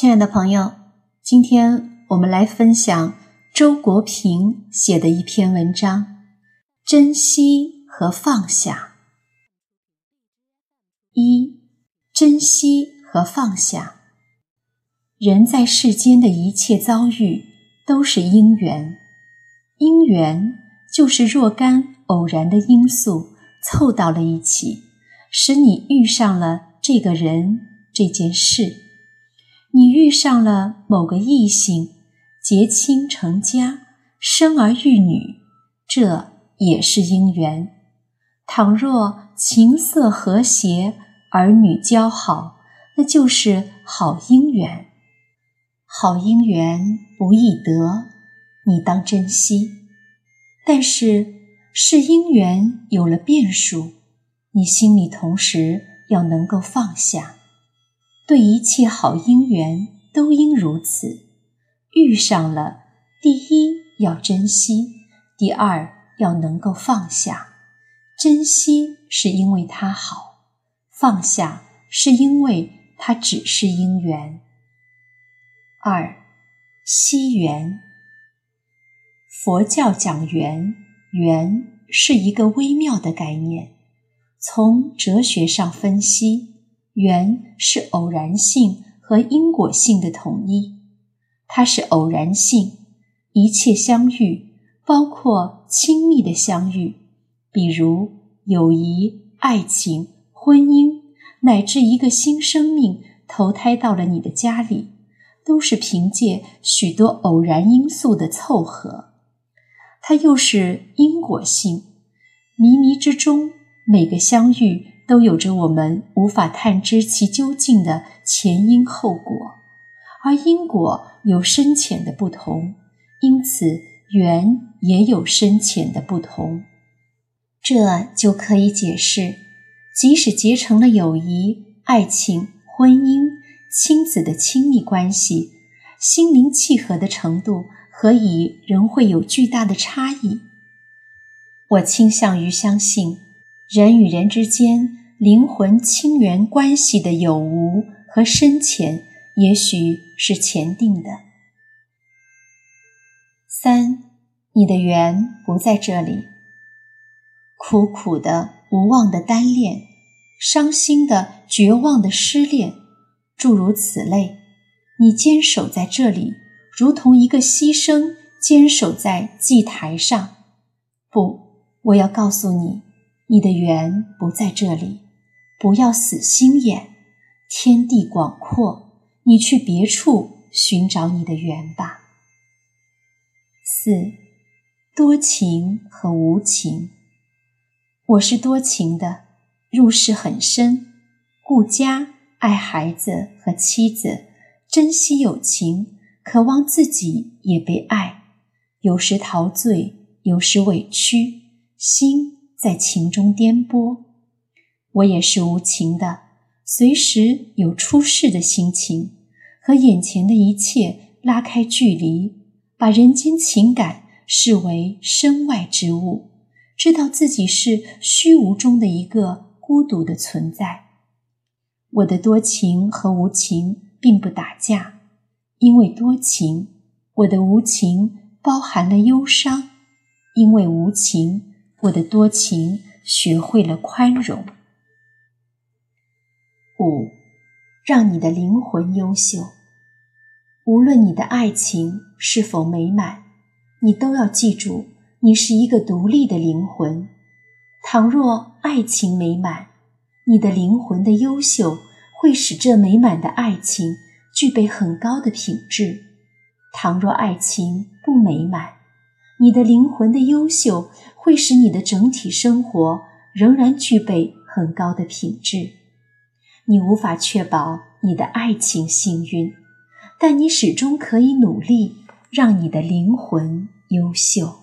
亲爱的朋友，今天我们来分享周国平写的一篇文章《珍惜和放下》。一、珍惜和放下。人在世间的一切遭遇都是因缘，因缘就是若干偶然的因素凑到了一起，使你遇上了这个人、这件事。你遇上了某个异性，结亲成家，生儿育女，这也是因缘。倘若情色和谐，儿女交好，那就是好姻缘。好姻缘不易得，你当珍惜。但是，是姻缘有了变数，你心里同时要能够放下。对一切好姻缘都应如此，遇上了，第一要珍惜，第二要能够放下。珍惜是因为它好，放下是因为它只是因缘。二，惜缘。佛教讲缘，缘是一个微妙的概念，从哲学上分析。缘是偶然性和因果性的统一，它是偶然性，一切相遇，包括亲密的相遇，比如友谊、爱情、婚姻，乃至一个新生命投胎到了你的家里，都是凭借许多偶然因素的凑合。它又是因果性，靡靡之中，每个相遇。都有着我们无法探知其究竟的前因后果，而因果有深浅的不同，因此缘也有深浅的不同。这就可以解释，即使结成了友谊、爱情、婚姻、亲子的亲密关系，心灵契合的程度何以仍会有巨大的差异？我倾向于相信，人与人之间。灵魂亲缘关系的有无和深浅，也许是前定的。三，你的缘不在这里。苦苦的、无望的单恋，伤心的、绝望的失恋，诸如此类，你坚守在这里，如同一个牺牲坚守在祭台上。不，我要告诉你，你的缘不在这里。不要死心眼，天地广阔，你去别处寻找你的缘吧。四，多情和无情。我是多情的，入世很深，顾家、爱孩子和妻子，珍惜友情，渴望自己也被爱，有时陶醉，有时委屈，心在情中颠簸。我也是无情的，随时有出世的心情，和眼前的一切拉开距离，把人间情感视为身外之物，知道自己是虚无中的一个孤独的存在。我的多情和无情并不打架，因为多情；我的无情包含了忧伤，因为无情；我的多情学会了宽容。五，让你的灵魂优秀。无论你的爱情是否美满，你都要记住，你是一个独立的灵魂。倘若爱情美满，你的灵魂的优秀会使这美满的爱情具备很高的品质；倘若爱情不美满，你的灵魂的优秀会使你的整体生活仍然具备很高的品质。你无法确保你的爱情幸运，但你始终可以努力让你的灵魂优秀。